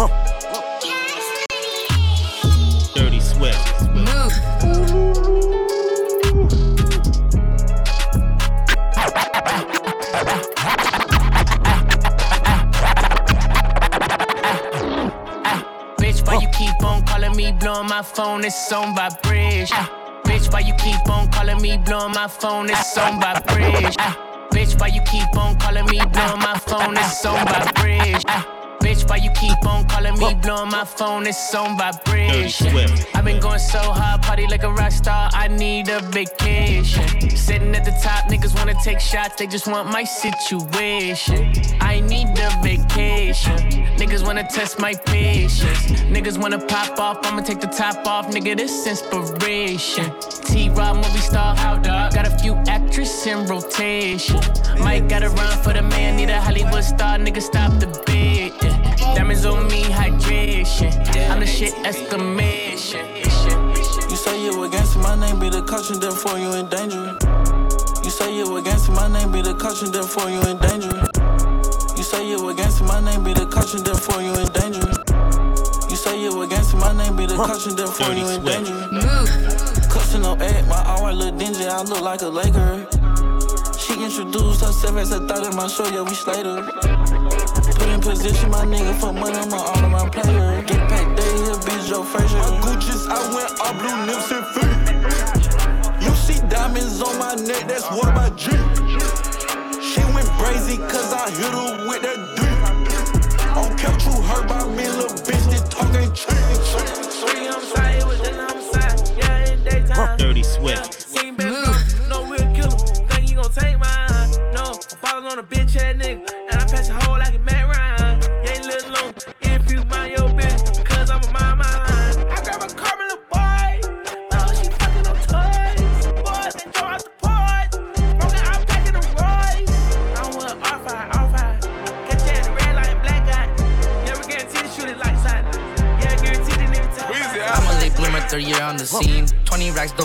Dirty Swift. Bitch, why you keep on calling me, blowing my phone? It's on vibration. Bitch, why you keep on calling me, blowing my phone? It's on vibration. Bitch, why you keep on calling me, blowing my phone? It's on vibration. Bitch, why you keep on calling me, blowing my phone? It's on vibration. I've been going so hard, party like a rock star. I need a vacation. Sitting at the top, niggas wanna take shots, they just want my situation. I need a vacation. Niggas wanna test my patience. Niggas wanna pop off, I'ma take the top off, nigga. This inspiration. T Rob movie star, how dog? Got a few actresses in rotation. Might gotta run for the man, need a Hollywood star, nigga. Stop the bid. Diamonds on me, hydration. I'm the shit exclamation. You say you against my name, be the caution, therefore you in danger. You say you against my name, be the caution, therefore you in danger. You say you against my name, be the caution, therefore you in danger. You say you against my name, be the caution, therefore you in Dirty danger. Move. Cussing no egg, my hour look dingy, I look like a Laker. She introduced herself as a thought in my show, yeah, we Slater. Put in position, my nigga, for money, I'm an all around player. Get paid day, here, bitch, Joe Frazier. My Gucci's, I went all blue nips and feet. You see diamonds on my neck, that's what my G. She went crazy, cause I hit her with that D. On kept you hurt by me, little bitch, this talk ain't cheap.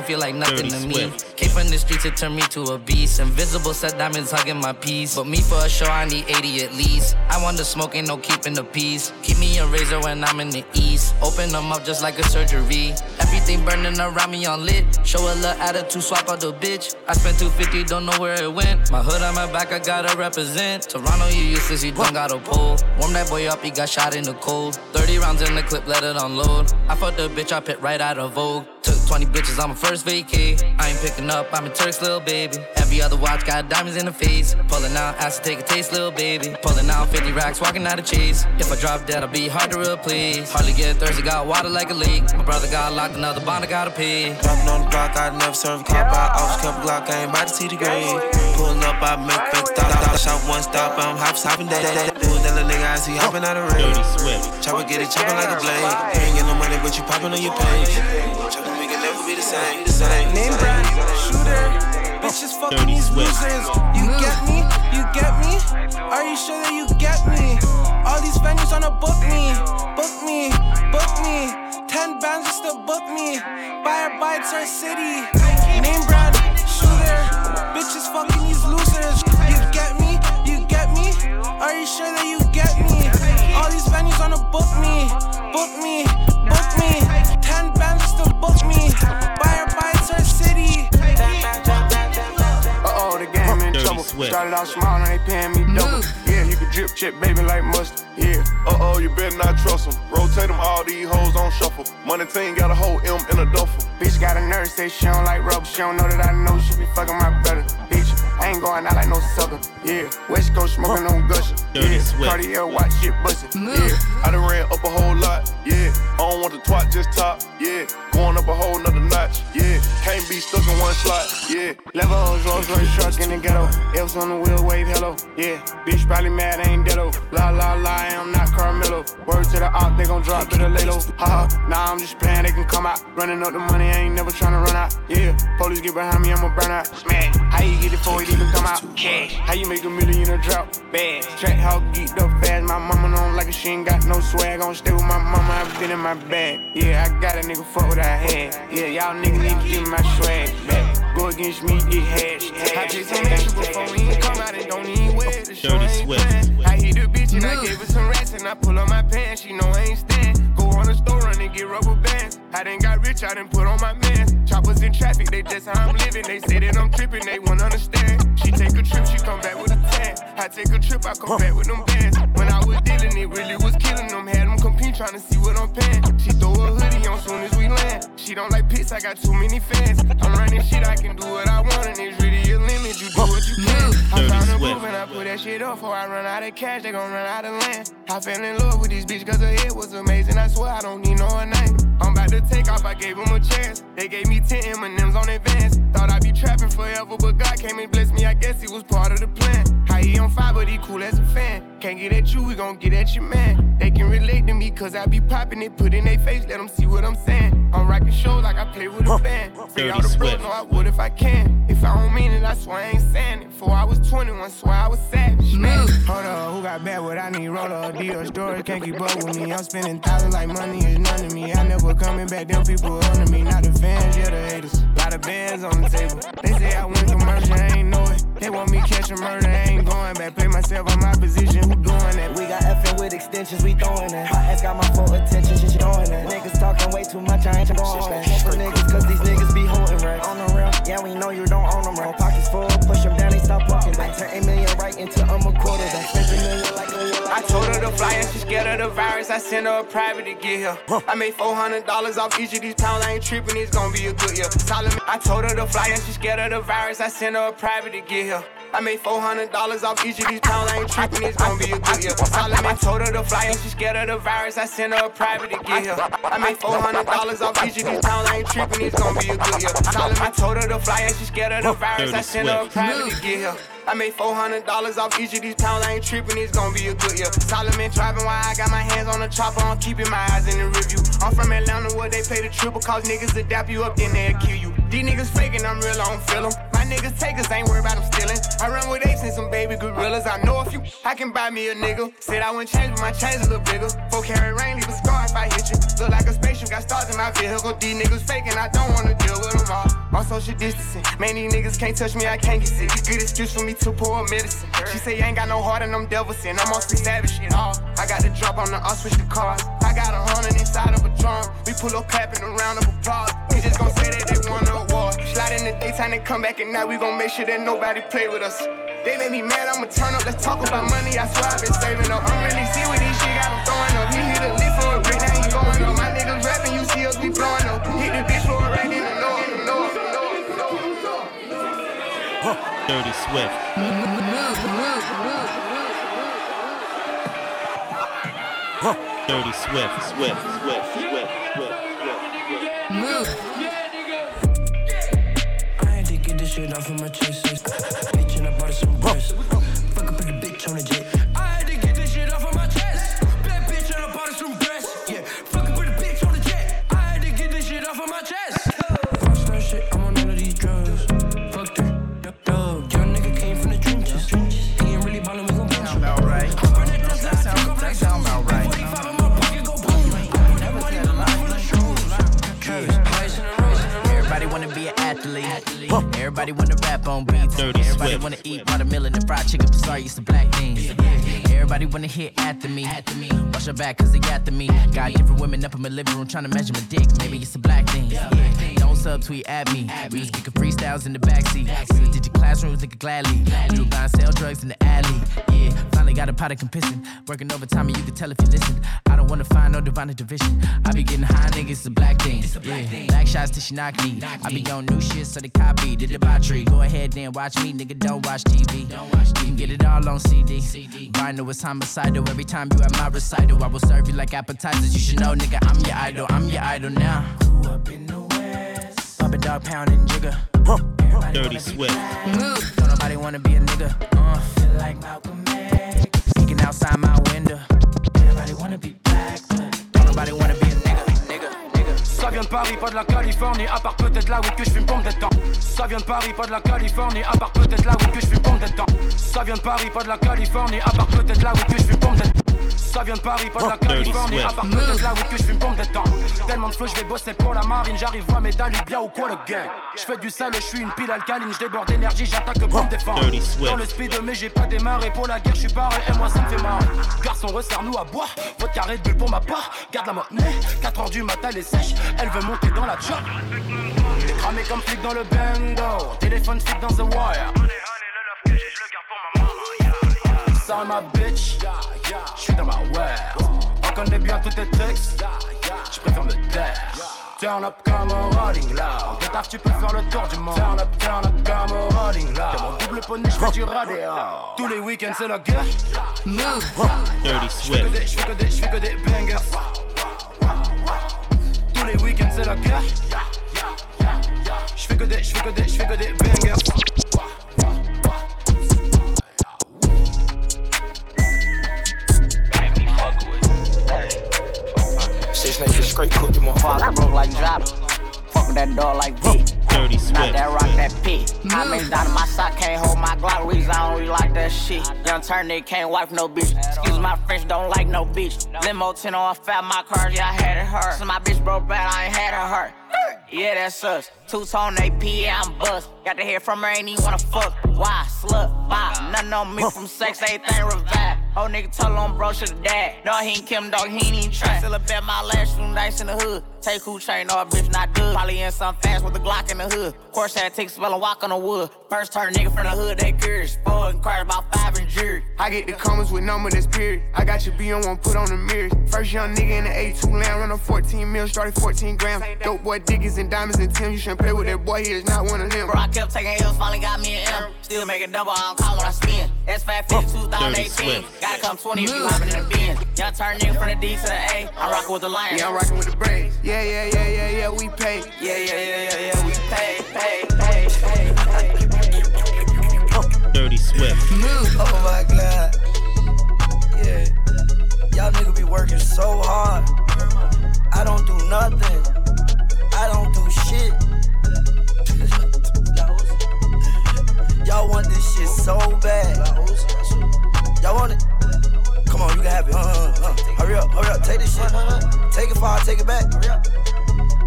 Feel like nothing to me. Came from the streets, it turned me to a beast. Invisible set diamonds hugging my piece. But me for a show, I need 80 at least. I want the smoke, ain't no keeping the peace. Keep me a razor when I'm in the east. Open them up just like a surgery. Everything burning around me on lit. Show a little attitude, swap out the bitch. I spent 250, don't know where it went. My hood on my back, I gotta represent. Toronto, you useless, you don't got a pole. Warm that boy up, he got shot in the cold. 30 rounds in the clip, let it unload. I fucked the bitch, I pit right out of Vogue. Took 20 bitches on my first vacay. I ain't picking up, I'm a Turk's little baby. Every other watch got diamonds in the face. Pulling out, ask to take a taste, little baby. Pulling out 50 racks, walking out of cheese. If I drop dead, I'll be hard to replace. Hardly get thirsty, got water like a leak. My brother got locked, another bond, I gotta pay. Dropping on the block, I never serve a cop out. Office kept a Glock, I ain't about to see the grade. Pulling up, I make fake stop, stop, shot one stop, I'm hops, hopping that, that, that. Doing that little nigga, I see hopping out of Dirty range. Swift. Chopper get it chopping like a blade. Ain't get no money, but you popping on your page. Chopper make it never be the same, the same. Name brand shooter. Bitches fucking these Swift. losers. You get me? You get me? Are you sure that you get me? All these venues wanna book me, book me, book me. Ten bands just to book me. Buy a bites our city. Name brand shooter. Bitches fucking these losers. Chip, baby, like mustard. Yeah. Uh oh, you better not trust them. Rotate them, all these hoes on shuffle. Money team got a whole M in a duffel. Bitch got a nurse, say she don't like rubber. She don't know that I know she be fucking my brother. Bitch, Ain't going out like no sucker. Yeah, West Coast smoking on Gusher. Yeah, Cartier watch shit bustin'. Yeah, I done ran up a whole lot. Yeah, I don't want the twat just top. Yeah, going up a whole nother notch. Yeah, can't be stuck in one slot. Yeah, level on Rolls Royce truck in the ghetto. Elves on the wheel wave hello. Yeah, bitch probably mad ain't ain't deado. La la la, I'm not Carmelo. Words to the op, they gon' drop it a little. Ha ha, nah I'm just playing, they can come out. Running up the money, I ain't never tryna run out. Yeah, police get behind me, I'ma burn out. Smack, how you get it 40? come out cash. How you make a million a drop bag? Track how geek the fast. My mama don't like it, she ain't got no swag. Gon' stay with my mama, I've been in my bag. Yeah, I got a nigga, fuck what I had. Yeah, y'all niggas need to get my swag back. Go against me, get hashtag. I just ain't asked you before we ain't come out and don't even wear the show. I hit a bitch and I gave her some rats and I pull on my pants. She know I ain't stand. Go I done got rich, I done put on my man. Choppers in traffic, they just how I'm living. They say that I'm tripping, they won't understand. She take a trip, she come back with a tan. I take a trip, I come back with them bands. When I was dealing, it really was killing them. Had them compete, trying to see what I'm paying. She throw a hoodie on soon as we land. She don't like pits, I got too many fans. I'm running shit, I can do what I want, and it's really a limit. You do what you can. I found a move and I put that shit up before I run out of cash. They gon' run out of land. I fell in love with this bitch cause her head was amazing. Take off, I gave him a chance. They gave me 10 M&M's on advance. Thought I'd be trapping forever, but God came and blessed me. I guess he was part of the plan. How he on fire, but he cool as a fan. Can't get at you, we gon' get at your man. They can relate to me cause I be popping it, put in their face, let them see what I'm saying. I'm rocking shows like I play with a band. Free all the bros, know I would if I can. If I don't mean it, I swear I ain't saying it. Before I was 21, swear I was savage. Man, hold up, who got bad what I need? Roller, deal, stories can't keep up with me. I'm spending thousands like money is none to me. I never coming back, them people under me. Not the fans, yeah, the haters. Lot of bands on the table. They say I went commercial, I ain't know it. They want me catching murder, I ain't going back. Play myself on my position, who doing that? We got effing with extensions, we throwing that. My ass got my full attention, shit throwing that. Niggas talking way too much, I ain't going back. For niggas, cause these niggas be holding racks. On the real, yeah, we know you don't own them, bro. Pockets full, push them down, Turn 8 million right into I'm a quarterback. Spend a million like a million. I told her to fly and she scared of the virus. I sent her a private to get here. I made four hundred dollars off each of these pounds. I ain't tripping, it's gonna be a good year. Solomon, I told her to fly and she scared of the virus. I sent her a private to get here. I made four hundred dollars off each of these pounds. I ain't tripping, it's gonna be a good year. Solomon, I told her to fly and she scared of the virus. I sent her a private to get here. I made four hundred dollars off each of these pounds. I ain't tripping, it's gonna be a good year. Solomon, I told her to fly and she scared of the virus. I sent her a private to get here. I made four hundred dollars off each of these pounds. I ain't tripping, it's gonna be a good year. Solomon driving while I got my hands on the chopper. I'm keeping my eyes in the review. I'm from Atlanta where they pay the triple cause niggas adapt you up, then they'll kill you. These niggas faking, I'm real, I don't feel them. My niggas takers ain't worried about them stealing. I run with apes and some baby gorillas. I know a few, I can buy me a nigga. Said I wouldn't change, but my chains a little bigger. Four carry rain, leave a scar if I hit you. Look like a spaceship, got stars in my vehicle. These niggas faking, I don't wanna deal with them all. On social distancing, man, these niggas can't touch me, I can't get sick. Good excuse for me to pour medicine. She say you ain't got no heart and them devils in. I'm on savage shit. Oh, I got the drop on the, I'll switch the cars. Got a hundred inside of a drum. We pull up clapping a round of applause. We just gon' say that they won the award. Slide in the daytime and come back at night. We gon' make sure that nobody play with us. They make me mad, I'ma turn up. Let's talk about money. I swear I've been saving up. I'm really see what these shit got them throwing up. He hit a lift for a brick, now he going up. My niggas rapping, you see us be blowing up. Hit the bitch for a right in the north. Dirty Swift. Dirty Swift, Swift, Swift, Swift, Swift, Swift. I had to get this shit off of my chest. Everybody wanna rap on beats. Dirty Everybody wanna eat watermelon and fried chicken. Sorry, used to black things. Everybody wanna hit after me. After me. Watch your back, cause they after me. Got different women up in my living room trying to measure my dick. Maybe it's a black thing. Don't subtweet at me. We was kicking freestyles in the backseat. Did your classrooms, nigga gladly. We were buying sell drugs in the alley. Yeah, finally got a pot of pissing. Working overtime and you can tell if you listen. I don't wanna find no divine division. I be getting high, nigga, it's a black thing. Yeah, black shots till she knock me. I be on new shit, so they copy. Did the debauchery. Go ahead then watch me, nigga, don't watch TV. You can get it all on CD. CD. Vinyl is homicidal. Every time you at my recital, I will serve you like appetizers. You should know, nigga, I'm your idol. I'm your idol now. Grew up in the Puppet dog pounding jigger. Dirty Swift. Don't nobody wanna be a nigga. Uh. Feel like Malcolm X. Sneaking outside my window. Everybody wanna be black, but don't nobody wanna be a nigga. Nigga, nigga. Ça vient de Paris, pas de la Californie, à part peut-être là où que je fume des temps. Ça vient de Paris, pas de la Californie, à part peut-être là où que je fume des temps. Ça vient de Paris, pas de la Californie, à part peut-être là où que je fume pompe des Ça vient de Paris, pas de la Californie, à part peut-être là où que je fume pompe des temps. Tellement de flow, je vais bosser pour la marine, j'arrive voir médaille bien ou quoi le gang. Je fais du sale, je suis une pile alcaline, je déborde d'énergie, j'attaque pour me défendre. Dirty Swift. Dans le speed, mais j'ai pas démarré pour la guerre, je suis barré et moi ça me fait marrer. Garçon resserre-nous à boire. Votre carré de bulle pour ma part. Garde la monnaie, 4 heures du matin, elle est sèche. Elle veut monter dans la job. T'es cramé comme flic dans le bando. Téléphone fixe dans The Wire. Ça ma bitch, j'suis dans ma world. On connaît bien tous tes tricks, j'préfère me taire. Turn up comme un rolling loud. Guitare, tu peux faire le tour du monde. Turn up, turn up comme rolling loud. Mon double poney, j'fais du radéo. Tous les week-ends, c'est la guerre. Dirty J'fais que des, j'fais que des, j'fais que des bangers. Tous les week-ends, c'est la guerre. J'fais que des, j'fais que des, j'fais que des bangers. Six niggas straight cook them motherfuckers. broke like drop. Fuck that dog like V. Dirty Not that rock, that pit. I mean, down in my sock, can't hold my Glock. Reason I don't really like that shit. Young turn nigga can't wife no bitch. Excuse my French, don't like no bitch. Limo 10 on fat, my car, yeah, I had it hurt. So my bitch broke bad, I ain't had her hurt. Yeah, that's us. Two tone AP, yeah, I'm bust. Got to hear from her, ain't even wanna fuck. Why? Slut, bop. Nothing on me from sex, everything revive. Old nigga told him bro should've died. No, he ain't Kim dog, he ain't even try. Still a bet my last two nights in the hood. Take who train, no, a bitch not good. Probably in some fast with a Glock in the hood. Course had to take a spell and walk on the wood. First turn nigga from the hood, they curious. Four inquired about five and jury. I get the comments with number that's period. I got your B on one, put on the mirrors. First young nigga in the A2 land, run a 14 mil, started 14 grams. Dope boy diggies and diamonds and Tim. You shouldn't play with that boy, he is not one of them. Bro, I kept taking L's, finally got me an M. Still making double, I don't call when I spin. S550 2018. Swift. Gotta come 20 if you hopping in the bin. Young turn nigga from the D to the A. I'm rocking with the Lions. Yeah, I'm rocking with the braids. Yeah, yeah, yeah, yeah, yeah, we pay. Yeah, yeah, yeah, yeah, yeah, we pay, pay, pay, pay, pay. Dirty Swift. Oh my god. Yeah. Y'all niggas be working so hard. I don't do nothing. I don't do shit. Y'all want this shit so bad. Y'all want it? Come on, you can have it. Uh, uh, uh. Hurry up, hurry up. Take this shit. Take it far, take it back. Hurry up.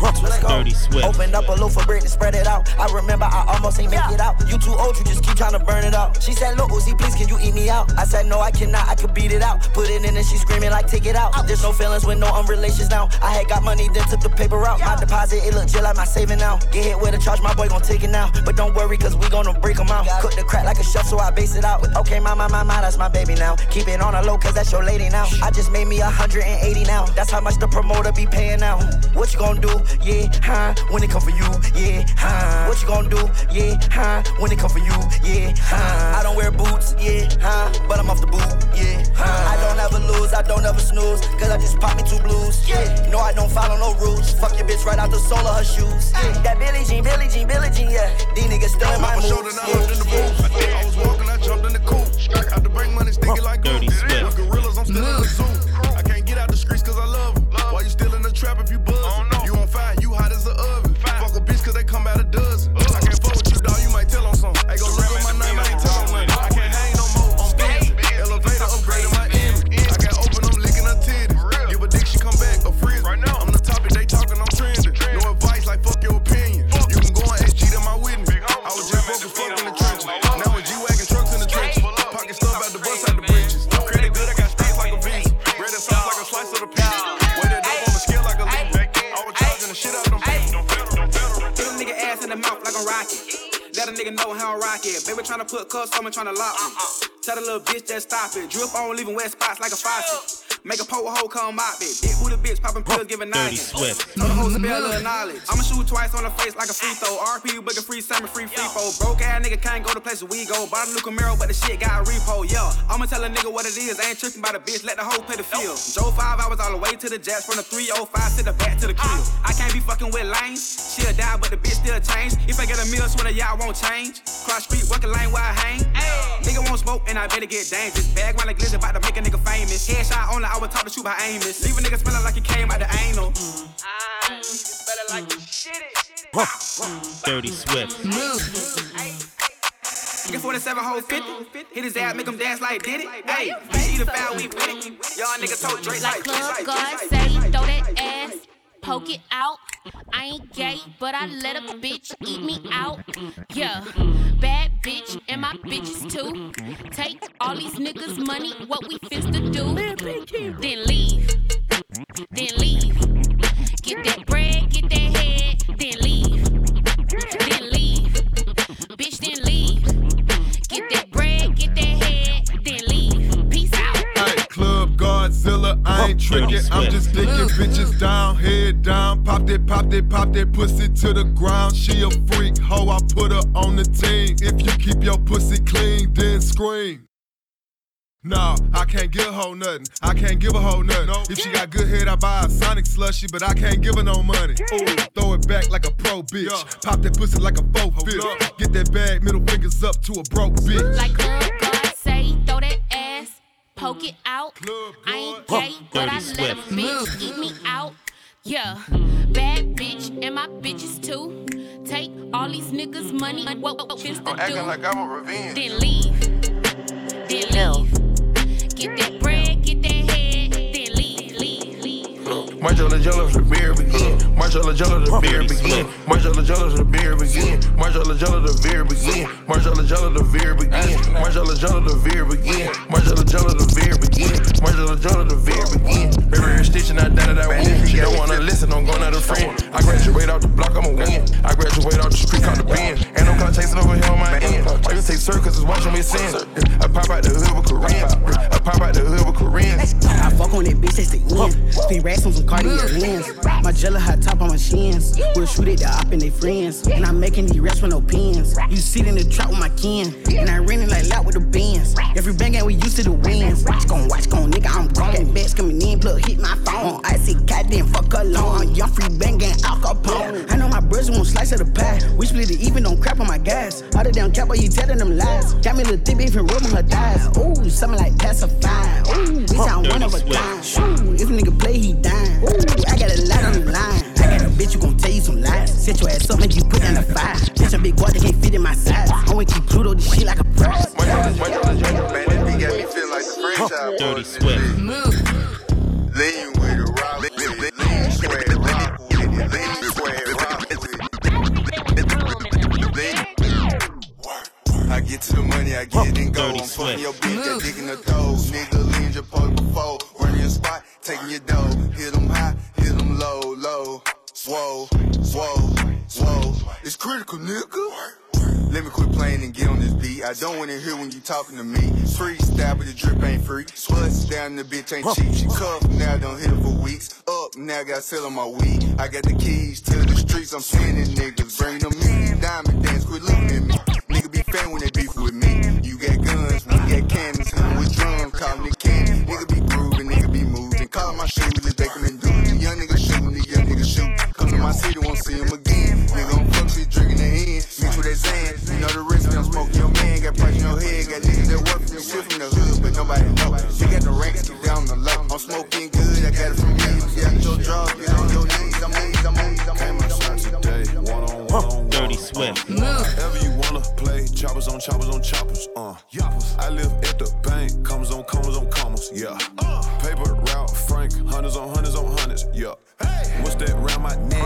Let's go. Dirty Swift. Opened up a loaf of bread and spread it out. I remember I almost ain't make it out. You too old, you just keep trying to burn it out. She said, Look, Uzi, please, can you eat me out? I said, No, I cannot, I could beat it out. Put it in and she screaming like, Take it out. There's no feelings with no unrelations now. I had got money, then took the paper out. My deposit, it look just like my saving now. Get hit with a charge, my boy gon' take it now. But don't worry, cause we gonna break break 'em out. Cook the crack like a chef, so I base it out. Okay, my, my, my, my, that's my baby now. Keep it on a low, cause that's your lady now. I just made me 180 now. That's how much the promoter be paying now. What you gonna do? Yeah, huh? When it come for you, yeah, huh? What you gonna do? Yeah, huh? When it come for you, yeah, huh? I don't wear boots, yeah, huh? But I'm off the boot, yeah, huh? I don't ever lose, I don't ever snooze, cause I just pop me two blues, yeah. No, I don't follow no rules. Fuck your bitch right out the sole of her shoes. Yeah. That Billie Jean, Billie Jean, Billie Jean, yeah. These niggas still in my moves. Shoulder, now I'm in the booth. I was walking, I jumped in the coupe. Out the break money, sticky like glue. Dirty On me, tryna lock me. Tell the little bitch that stop it. Drip on, leaving wet spots like a faucet. Make a pole hole come out it. Big booty bitch popping pills, giving Dirty nine. Swift. Know the whole spell little mm-hmm. knowledge. I'ma shoot twice on the face like a free throw. RP, you booking free summer, free free throw. Broke ass nigga can't go to places we go. Bought a new Camaro, but the shit got a repo. Yeah, I'ma tell a nigga what it is. I ain't tripping by the bitch, let the hoe pay the field. Drove five hours all the way to the jets from the 305 to the back to the kill. I can't be fucking with lanes. She'll die, but the bitch still change. If I get a meal, swear to y'all won't change. Cross street, working lane where I hang. Nigga won't smoke, and I better get dangerous. Bag round I glizzy, about to make a nigga famous. Headshot only, I would talk to shoot by Amos. Leave a nigga smelling like he came out the anal. I smell it like you shit it. Dirty Swift. Get 47 whole 50. Hit his ass, make him dance like did it. Hey, we see the foul, we with it. Y'all niggas told Drake like Like Club God say, throw that ass poke it out. I ain't gay, but I let a bitch eat me out. Yeah, bad bitch, and my bitches too. Take all these niggas' money, what we finna do? Then leave, then leave. Ain't tricking. I'm just thinking bitches down, head down. Pop that, pop that, pop that pussy to the ground. She a freak, hoe, I put her on the team. If you keep your pussy clean, then scream. No, I can't give a hoe nothing. I can't give a hoe nothing. If she got good head, I buy a Sonic slushy, but I can't give her no money. Ooh, throw it back like a pro bitch. Pop that pussy like a faux fifth. Get that bag, middle fingers up to a broke bitch. Like poke it out. I ain't gay, but I Dirty let a bitch eat me out. Yeah, bad bitch, and my bitches too. Take all these niggas' money, what what finna I'm do? acting like I'm a revenge. Then leave, then leave. Get that bread, Marjola Jello, the beer begin. Marjola Jello, the beer begin. Marjola Jello, the beer begin. Marjola Jello, the beer begin. Marjola Jello, the beer begin. Marjola Jello, the beer begin. Marjola Jello, the beer begin. Marjola Jello, the beer begin. Baby, stitching out that I win. She don't wanna listen, I'm going out a friend. I graduate off the block, I'm a win. I graduate off the street, caught the bin. Ain't no clock chasing over here on my end. I can take sir, cause it's watching me sin. I pop out the hood with Korean. I pop out the hood with Korean. I fuck on that bitch, that's the end. Spend racks on some Cartier lens. My jello hot top on my shins. We'll shoot it to op and they friends. And I'm making these raps with no pins. You sit in the trap with my kin. And I rent it like loud with the bands. Every bang out we used to the wins. Watch gon' watch gon' nigga, I'm gone. Bets coming in, plug hit my phone. I see cat then fuck alone. I'm young free banging Al Capone. I know my brothers won't slice of the pie. We split it even, don't crap on my gas. All the damn cap, while you telling them lies. Got me a little thick and rubbing her thighs. Ooh, something like pacify. Ooh, bitch, I'm one of a kind. Shoo, if a nigga play, he dying. Ooh, I got a lot on the line. I got a bitch who gon' tell you some lies. Set your ass up, make you put down the fire. Bitch, a big boy that can't fit in my size. I wanna keep Pluto this shit like a prize. Dirty Swift. Lean with it, rock with it, lean square, rock with it, lean square, rock with it. I get to the money, I get it and go. I'm fucking your bitch, that dick in the throat. Nigga, lean your post before. Running your spot, taking your dough. Hit them Whoa, whoa, whoa. It's critical, nigga. Let me quit playing and get on this beat. I don't wanna hear when you talking to me. Freestyle, but the drip ain't free. Bust down, the bitch ain't cheap. She cuffed, now don't hit her for weeks. Up, now got sell on my weed. I got the keys to the streets, I'm sending niggas. Bring them in, diamond dance, quit looking at me. Nigga be fan when they beef with me. You got guns, we got cannons. Hit with drums, calling it candy. Nigga be grooving, nigga be moving. Calling my shoes, they and doing. The young nigga shoot. Come to my city, won't see him again. Nigga, I'm fuck shit, drinking the hand. Mix with that Zan. You know the risk, I'm smoking your man. Got price in your head. Got niggas that work for me, shit from the hood, but nobody know. She got the ranks, keep down the low. I'm smoking good, I got it from me. Yeah, your drugs, get on your knees. I'm knees, I'm knees, I'm Came outside today, one on one on Dirty Swift. However you wanna play, choppers on choppers on choppers. Uh, I live at the bank, commas on commas on commas. Yeah. Paper route, Frank, hundreds on hundreds on hundreds. Yeah. What's that round my neck?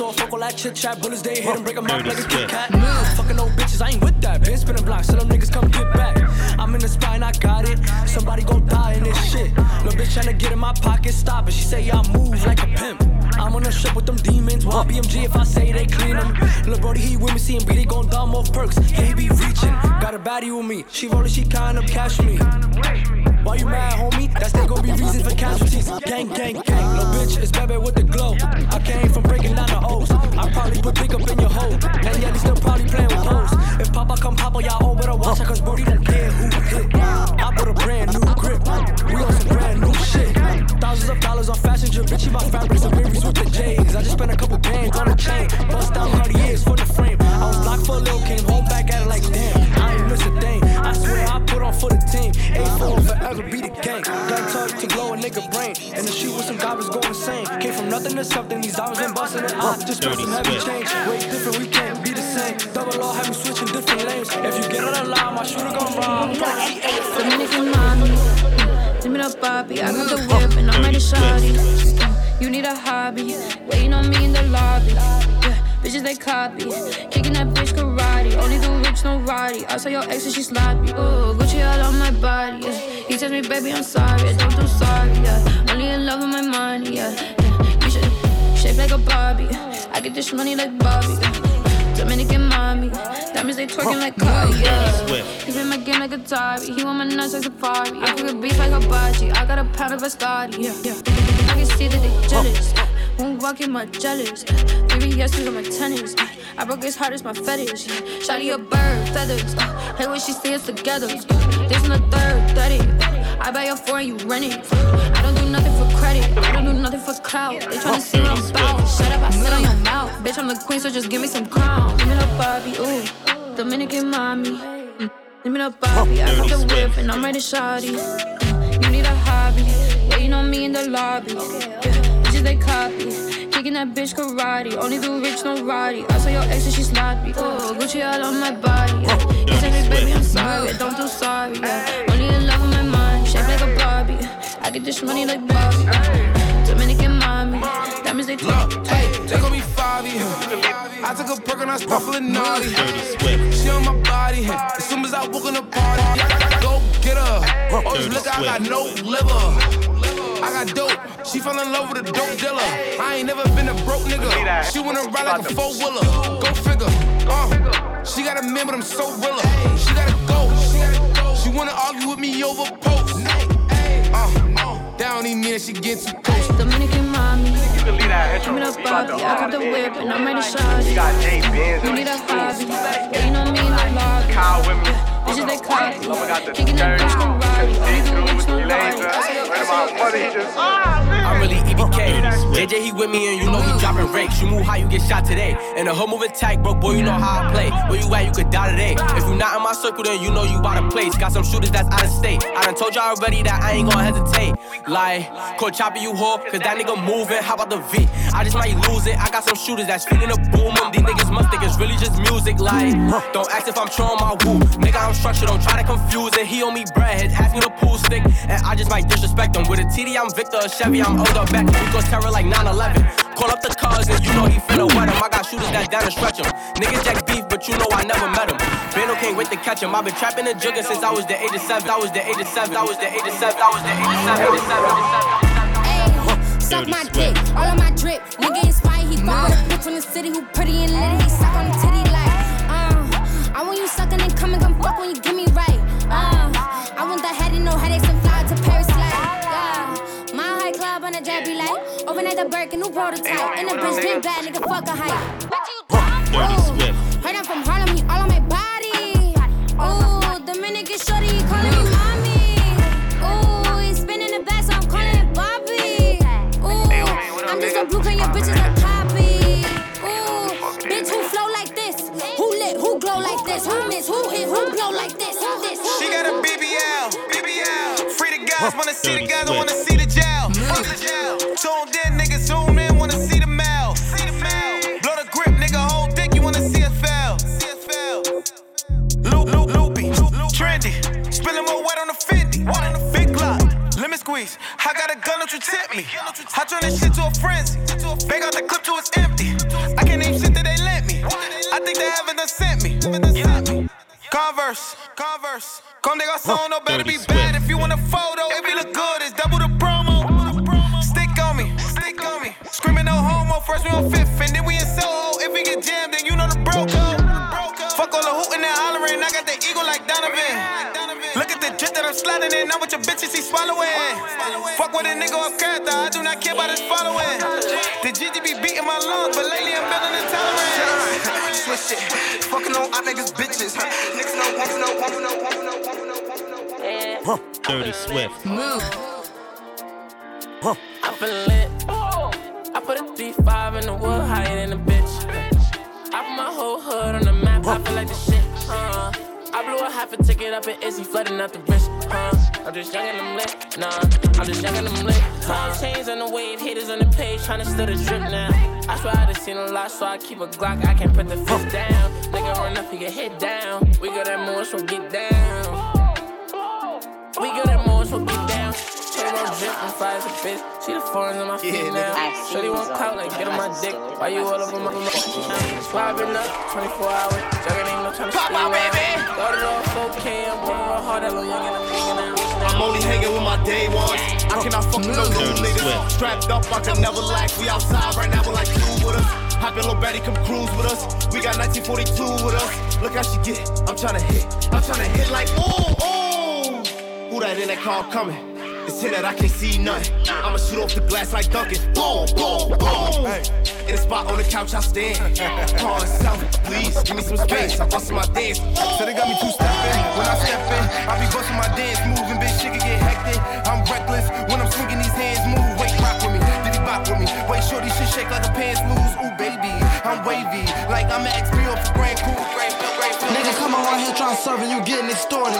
Off, fuck all that chit chat. Bullets, they hit 'em, break 'em up like a Kit Kat. Fucking old bitches, I ain't with that. Been spinning blocks, so them niggas come get back. I'm in the and I got it. Somebody gon' die in this shit. Little bitch tryna get in my pocket, stop it. She say I move like a pimp. I'm on a ship with them demons. Why BMG if I say they clean them? Lil' Brody, he with me, seeing B, they gon' dumb off perks. Yeah, he be reaching. Got a baddie with me. She rollin', she kind up, cash me. Why you mad, homie? That's they gon' be reasons for casualties. Gang, gang, gang. Little bitch, it's baby with the glow. I came from breaking down the O's. I probably put dick up in your hole. Yeah, they still probably playing with hoes. If Papa come Papa, y'all all better watch out, cause Brody don't care who hit. I put a brand new grip. We on some brand new shit. Thousands of dollars on fashion drip. Bitch, my fabrics and babies with the J's. I just spent a couple bands on a chain. Bust out down years for the frame. I was locked for a little, came home back at it like damn. A4 forever be the gang. Gun touch to blow a nigga brain. And the shoot with some goblins go insane. Came from nothing to something. These diamonds ain't busting it. I just got some heavy change. Way different, we can't be the same. Double R, have me switching different lanes. If you get on the line, my shooter gon' rob. Dominican mommy, give me the Bobby. I got the whip and I'm ready to shawty. Uh, you need a hobby, waiting on me in the lobby. Yeah, bitches they copy, kicking that bitch karate. Only the rich, no roddy. I saw your ex and she sloppy. Ooh, Gucci all on my body. Yeah. He tells me, baby, I'm sorry. I don't do sorry. Yeah. Only in love with my money. Yeah. yeah. You should shape like a Barbie. I get this money like Bobby. Yeah. Dominican mommy, diamonds they twerking like Cardi. Yeah. He been my game like a Atari. He want my nuts like Safari. I a beef like a hibachi. I got a pound of Biscotti. Yeah. yeah. I can see that they jealous. Oh, oh. Won't walk in my jealous. Three yeses on my tennis. I broke his heart, it's my fetish. Shotty a bird, feathers. Uh, hey, when she us together. Uh, this in the third, 30. I buy your four and you rent it. I don't do nothing for credit. I don't do nothing for clout. They tryna see what I'm about. Shut up, I sit on your mouth. Bitch, I'm the queen, so just give me some crown. Give me the Barbie, ooh. Dominican mommy. Mm. Give me the Barbie. I got the whip and I'm ready to shawty. You need a hobby. Waiting on me in the lobby. Yeah, bitches they copy. Kicking that bitch karate. Only the rich, no roddy. I saw your ex and she sloppy. Oh, Gucci all on my body. Oh, yeah. You tell me, baby, I'm sorry. Don't do sorry. Yeah. Only in love with my mind. Shape like a Barbie. I get this money like Bobby. Dominican mommy. Diamonds they talk. Hey, they gon' be five I took a perk and I start feeling naughty. She on my body. As soon as I walk in the party, go get her. Oh, look, I got no liver. I got dope. She fell in love with a dope dealer. I ain't never been a broke nigga. She wanna ride like a four wheeler. Go figure. Uh, she got a man, but I'm so realer. She gotta go. She wanna argue with me over posts. Uh, that don't even mean that she get too close. Dominican mommy. You can leave that Give me the Bobby. I got the whip and I'm ready to shot. You got J Benz. You need a hobby. Yeah, you know me in the lobby. Kyle Women. Bitches they copy. Kicking that bitch from Raleigh. Only the rich no I'm really EBK. JJ, he with me and you know he dropping rakes. You move how you get shot today. And the whole move attack, bro, boy, you know how I play. Where you at, you could die today. If you not in my circle, then you know you out of place. Got some shooters that's out of state. I done told y'all already that I ain't gonna hesitate. Like, Coach Chopper, you whore, cause that nigga moving. How about the V? I just might lose it. I got some shooters that's feeling the boom. These niggas must think it's really just music. Like, don't ask if I'm trolling my woo. Nigga, I'm structured, don't try to confuse it. He owe me bread, ask me the pool stick. And I just might disrespect him. With a TD, I'm Victor, a Chevy, I'm older back. Rico's terror like 9 11. Call up the cars and you know he finna wet him. I got shooters that down and stretch him. Niggas jack beef, but you know I never met him. Bando can't wait to catch him. I've been trapping and jugging since I was the age of 7. I was the age of 7. I was the age of 7. I was the age of 7. Suck my dick, all on my drip. Nigga inspired, he fuck with a bitch from the city who pretty and lit. He suck on the titty like, uh. I want you sucking and come and come fuck when you give overnight the Birkin, new prototype. And the bitch been bad, nigga, fuck a hype. Dirty Swift. Heard I'm from Harlem, he all on my body. Ooh, Dominican shorty, he calling me mommy. Ooh, he's spinning the back, so I'm calling it Bobby. Ooh, I'm just a blue pen, your bitches a copy. Ooh, bitch, who flow like this? Who lit, who glow like this? Who miss, who hit, who blow like this? Who this? She got a BBL, BBL. Free the guys, wanna see the guys, I wanna see the jail. Fuck the jail. Tuned in, nigga, zoom in, wanna see the mail. See the mail. Blow the grip, nigga, hold dick, you wanna see us fail. See us fail. Loop, loop, loopy, trendy. Spilling more wet on the Fendi. Big Glock? Lemon squeeze. I got a gun, don't you tip me. I turn this shit to a frenzy. Bang out the clip till it's empty. I can't even shit that they let me. I think they haven't done sent me. Converse, Converse. Come they got song, no better be bad. If you want a photo, if we look good, it's double the promo. Screaming no homo, first we on fifth, and then we in Soho. If we get jammed, then you know the bro code. Fuck all the hooting and hollering, I got the ego like Donovan. Look at the jet that I'm sliding in, I'm with your bitches, he swallowing. Fuck with a nigga off character, I do not care about his following. The GG be beating my lungs, but lately I'm building a tolerance. Switch it. Fucking on op niggas bitches. Huh? Niggas no want no want no want no want no want no. Dirty Swift. Move. Huh. I feel lit. Put a 3-5 in the wood higher than a bitch. I put my whole hood on the map. I feel like the shit. huh? I blew a half a ticket up in Izzy, flooding out the wrist. Uh, I'm just young and I'm lit. Nah, I'm just young and I'm lit. Huh? Chains on the wave, haters on the page, tryna steal the drip now. I swear I done seen a lot, so I keep a Glock. I can't put the fist down. Nigga run up and get hit down. We got that more, so get down. We got that down. Chain on drip and fly as a bitch. See the foreigns on my feet now. Shorty won't clout like get on my dick. Why you all over my Swabbing up 24 hours. Jugging ain't no trying to Pop out, baby. Started off okay, I'm going real hard. That little young and I'm hanging out. I'm only hanging with my day ones. I cannot fuck with no new niggas. Strapped up, I can never lack. We outside right now, we're like two with us. Hoppin' little Betty, come cruise with us. We got 1942 with us. Look how she get. I'm tryna hit. I'm tryna hit like ooh ooh. Who that in that car coming? It's here that I can't see nothing. I'ma shoot off the glass like Duncan. Boom, boom, boom. In a spot on the couch, I stand. Call itself, please give me some space. I'm busting my dance. So they got me two stepping. When I step in, I be busting my dance, moving, bitch. Shit can get hectic. I'm reckless when I'm swinging these hands. Move, wait, rock with me. Did he bop with me? Wait, shorty shit shake like a pants loose. Ooh, baby, I'm wavy. Like I'm an XP off for Grand Cool. Come around here trying to serve and you getting extorted.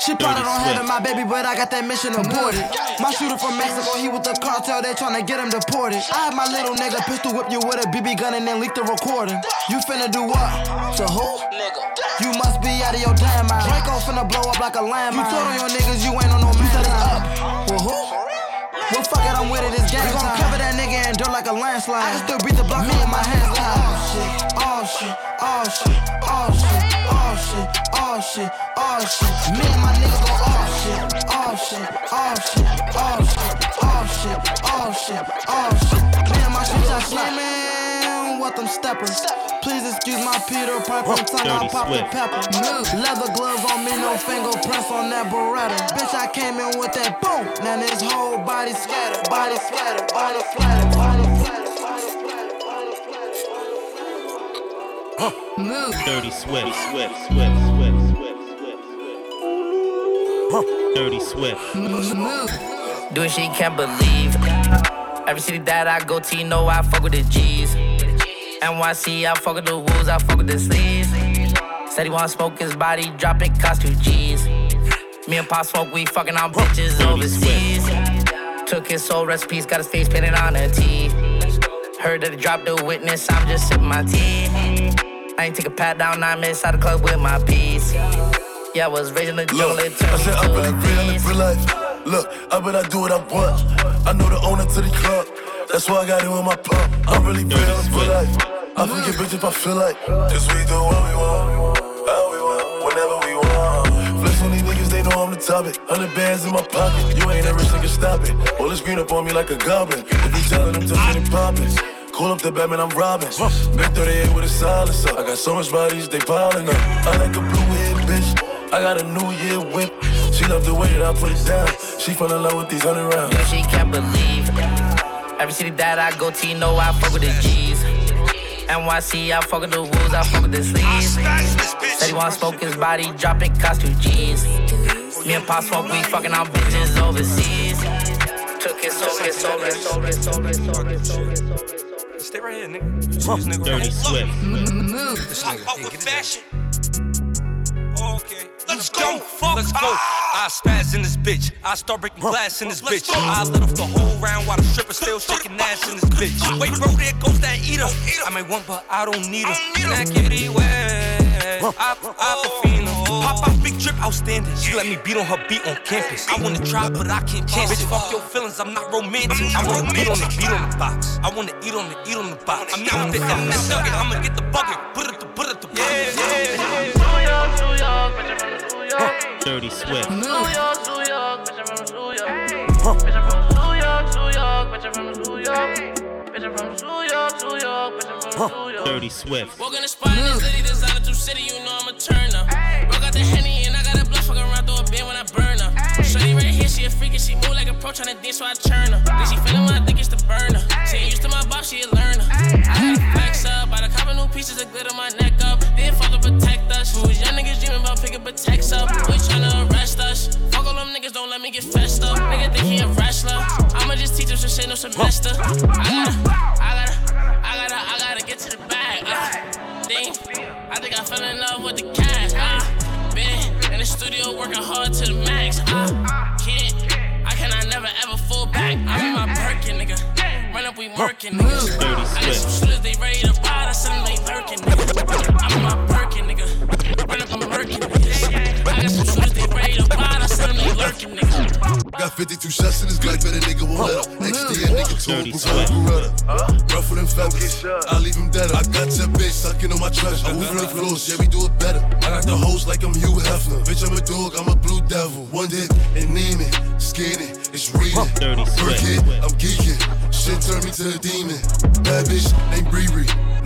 She probably don't have it, my baby, but I got that mission aborted. My shooter from Mexico, he with the cartel, they tryna get him deported. I had my little nigga pistol whip you with a BB gun and then leak the recording. You finna do what? To who? Nigga, you must be out of your damn mind. Draco finna blow up like a landmine. You told on your niggas you ain't on no man up. Well, who? Well, fuck it, I'm with it, it's game We gon' cover that nigga and dirt like a landslide. I can still beat the block me in my hands like oh shit, oh shit, oh shit, oh shit, oh shit, oh shit, oh shit. Me and my niggas go oh shit, oh shit, oh shit, oh shit, oh shit, oh shit, oh shit. Me and my shit just slamming, what them steppers. Please excuse my Peter Piper tongue, I pop the pepper. Leather gloves on me, no fingerprints on that Beretta. Bitch, I came in with that boom. Now this whole body scattered, body scattered, body scattered, body Move. Dirty Swift. Swift. Swift. Swift. Swift. Swift. Dirty Swift. Doing shit you can't believe. Every city that I go to, you know I fuck with the G's. NYC, I fuck with the wolves, I fuck with the sleeves. Said he wanna smoke his body, drop it, cost two G's. Me and Pop Smoke, we fucking on bitches overseas. Took his soul recipes, got his face painted on a T. Heard that he dropped the witness, I'm just sipping my tea. I ain't take a pat down, I'm inside the club with my piece. Yeah, I was raised in the jungle, it I said, I'm really real in real life. Look, I bet I do what I want. I know the owner to the club. That's why I got it with my pump. I'm really real in real life. I forget bitch if I feel like. Cause we do what we want, how we want, whenever we want. Flex on these niggas, they know I'm the topic. Hundred bands in my pocket. You ain't a rich nigga, stop it. All this green up on me like a goblin. If you telling them touching and popping. Call up the Batman, I'm robbing. Big 38 with a silencer. I got so much bodies, they piling up. I like a blue head bitch. I got a new year whip. She love the way that I put it down. She fell in love with these hundred rounds. Yo, she can't believe. Every city that I go to, you know I fuck with the G's. NYC, I fuck with the wolves, I fuck with the sleeves. Said he wanna smoke his body, dropping it, cost two G's. Me and Pop Smoke, we fucking on bitches overseas. Took soul, his soul, his soul, his soul, his soul, his soul, his soul. Stay right here, nigga. This nigga Dirty right Swift. Move. This nigga. Hey, get it back. Okay. Let's go. Fuck. Let's go. I spaz in this bitch. I start breaking glass in this bitch. I lit off the whole round while the stripper still shaking ass in this bitch. Wait, bro, there goes that eater. I may want, but I don't need her. Can I get it wet? I, I Aquafina. Pop out big trip outstanding. She let me beat on her beat on campus. I wanna try, but I can't chance it. Fuck your feelings, I'm not romantic. I wanna beat on the beat on the box. I wanna eat on the eat on the box. I'm not with the MS nugget. I'ma get the bucket. Put it to put it to yeah, yeah, yeah. New York, New York, bitch, I'm from New York. Dirty Swift. New York, New York, bitch, I'm from New York. Bitch, I'm from New York, New York, bitch, I'm from New York. Bitch, I'm from New York, New York, bitch, I'm from New York. Dirty Swift. Walk in the spot in this city, designer through city, you know I'm a turner. Bro got the henny and I got a blunt fucking around through a band when I burn her. Shorty right here, she a freak and she move like a pro tryna dance, so I churn her. Then she feelin' when I think it's the burner. She ain't used to my boss, she a learner. I gotta flex up, I done cop new pieces of glitter my neck up. Then father protect us. Who was young niggas dreaming about picking protects up. We tryna arrest us. Fuck all them niggas, don't let me get fessed up. Nigga think he a wrestler. I'ma just teach him some shit, no semester. I gotta, I gotta, I gotta, I gotta get to the bag. Uh, I think I fell in love with the cash. Uh, working hard to the max. I can't, I cannot never ever fall back. I'm in my Birkin, nigga. Run up, we working, nigga. I got some shooters, they ready to ride. I send them, they lurking, nigga. I'm in my Birkin, nigga. Run up, I'm working, nigga. I got some shooters, they ready to ride. I send them, they lurking, nigga. Got 52 shots in his Glock, bet a nigga won't let him. XD a nigga told him, Beretta. Feathers, I leave him dead. I got 10 bitch sucking on my treasure. I'm moving floors, yeah, we do it better. I got the host like I'm Hugh Hefner. Bitch, I'm a dog, I'm a blue devil. One dick, anemic, skinny, it's reading. Work it, I'm geeking. Shit turned me to a demon. Bad bitch named Bree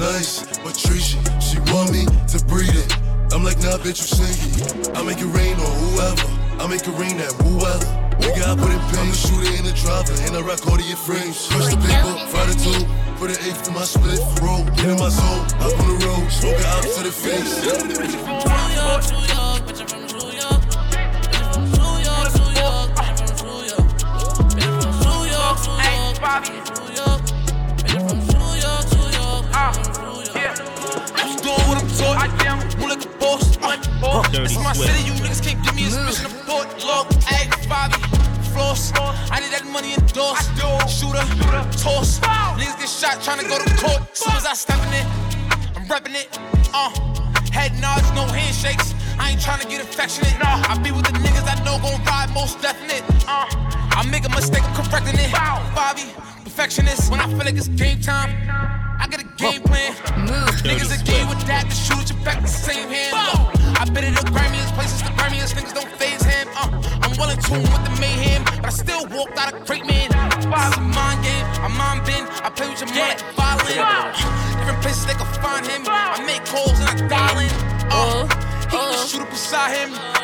Nice, but treasy. She want me to breed it. I'm like, nah, bitch, you singing. I make it rain on whoever. I make it rain at whoever. Nigga, I put it pain. I'm the shooter in the driver, and I rock all of your frames. Crush the paper, fry the two. Put an eighth in my split, roll, get in my zone. Up on the road, smoke it out to the face. New York, New York, bitch, I'm from New York. I'm from New York, New York. Bitch, I'm from New York. Bitch, I'm from New York, New York. Bitch, I'm from New York. Bitch, I'm from New York, New York. Bitch, I'm from New York. I'm doing what I'm taught. I am. Move like a boss. This is my city. You niggas can't give me a mission of thought. Look, ayy, Bobby. Floss. I need that money endorsed. Shooter, toss. Niggas get shot trying to go to court. Soon as I step in it, I'm repping it. Uh, head nods, no handshakes. I ain't trying to get affectionate. Nah, I be with the niggas I know gon' ride most definite. Uh, I make a mistake, I'm correcting it. Bobby, perfectionist. When I feel like it's game time, I got a game plan. Niggas a game with that, the shooters you back the same hand. Uh, I been in the grimiest places, the grimiest niggas don't phase him. Uh, I'm well in tune with the mayhem, but I still walked out a crate man. It's a mind game, I'm mind bend, I play with your mind like violin. Uh, different places they can find him. I make calls and I dial in. Uh, he can shoot up beside him.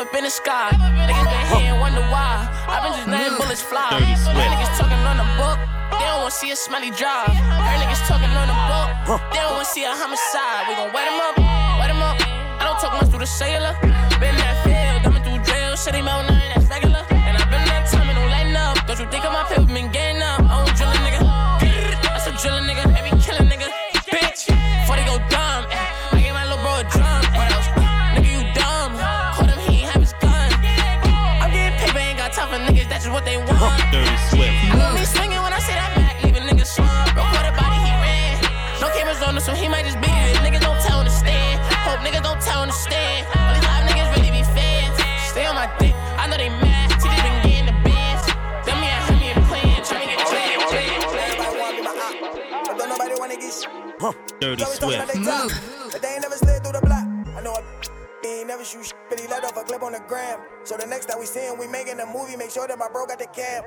Up in the sky. Niggas been here and wonder why. i been just letting bullets fly. Swift. niggas talking on the book. They don't wanna see a smelly drive. Heard niggas talking on the book. They don't wanna see a homicide. We gon' wet him up, wet him up. I don't talk much through the cellular. Been that field, coming through drill. Shit ain't about nothing, that's regular. And I been that time and don't lighten up. Don't you think of my paper been getting up? That's just what they want. Dirty Swift. I me swinging when I say that back, leaving niggas swung. Bro, caught a body, he ran. No cameras on him, so he might just beat it. Niggas don't tell him to stand. Hope niggas don't tell him to stand. All these live niggas really be fans. Stay on my dick, I know they mad. See, they been getting the bands. Them me and him ain't playing, trying to get. Don't nobody wanna get shit. Dirty Always talking Swift. about never shoot shit, but he let off a clip on the gram. So the next time we see him, we making a movie, make sure that my bro got the cam.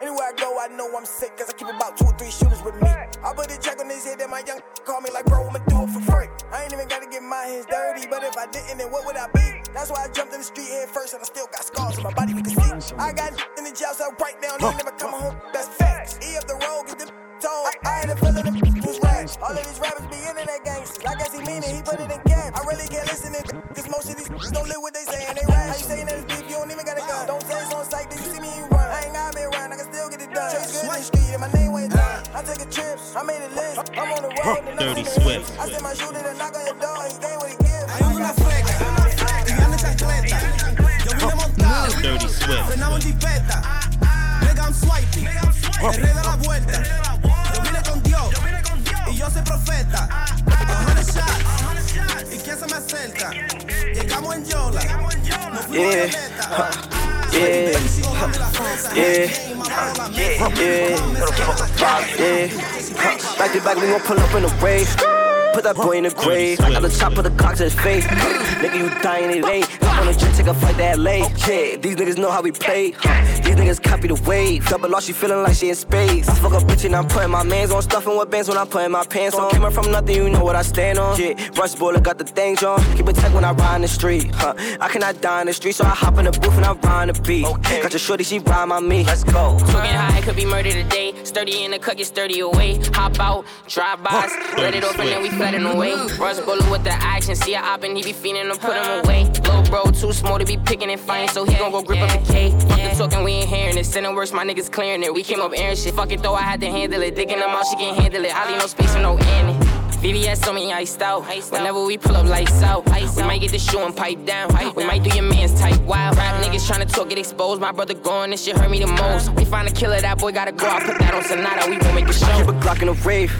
Anywhere I go, I know I'm sick, cause I keep about two or three shooters with me. I put a check on his head, then my young call me like, bro, I'ma do it for free. I ain't even gotta get my hands dirty, but if I didn't, then what would I be? That's why I jumped in the street head first, and I still got scars on my body, you can see. I got in the jail cell right down, they never come home, that's facts. E up the road, get the told. I ain't a feeling them was rags. All of these rappers be internet gangsters. I guess he mean it, he put it in can't cause most of these don't live what they saying. They rap. How you saying that it's beef? You don't even got a gun. Don't say it's on sight, then you see me, you run. I ain't gotta be around, I can still get it done. Chase good in the street, and my name went down. I took a trip, I made a list. I'm on the road, and I'm Dirty seeing Swift. hits. I sent my shooter to knock on your door, he gave what he gives. Hay una fleca y anda en chancleta. Yo vine montado, Dirty Swift. frenamos en jipeta. Nigga, I'm swiping, el rey de la vuelta. Yo vine con Dios y yo soy profeta. Ah. Se me acerca? Llegamos en Yola, nos fuimos Yeah. de meta. Yeah, yeah, yeah, yeah. Back to back, we gon' pull up in the rave. Put that boy in the grave. I got the top of the Glock to his face. Nigga, you dying it ain't. Hop on the jet, take a flight that late. Yeah, these niggas know how we play. These niggas copy the wave. Double loss, she feeling like she in space. I fuck a bitch and I'm putting my mans on. Stuffing with bands when I'm putting my pants on. Came up from nothing, you know what I stand on. Yeah, rush bullet, got the things on. Keep it tight when I ride in the street. Huh. I cannot die in the street, so I hop in the booth and I ride the beat. Okay. Got your shorty, she ride my me. Let's go. Smoking high, it could be murder today. Sturdy in the cut, get sturdy away. Hop out, drive bys, let it open, then we flooding away. Rush bullet with the action, see a op and he be feeling to put him away. Little bro, too small to be picking and fighting, so he gon' go grip up the K. Fuck the talking, we ain't hearing it. Sending worse, my niggas clearing it. We came up airing shit. Fuck it though, I had to handle it. Digging them out, she can't handle it. I leave no space for no ending. VVS on me iced out. Whenever we pull up lights out, we might get the shoe and pipe down. We might do your man's type wild. Rap niggas tryna talk, get exposed. My brother growing, this shit hurt me the most. We find a killer, that boy gotta go. I put that on Sonata, we gon' make a show. I keep a Glock in a rave.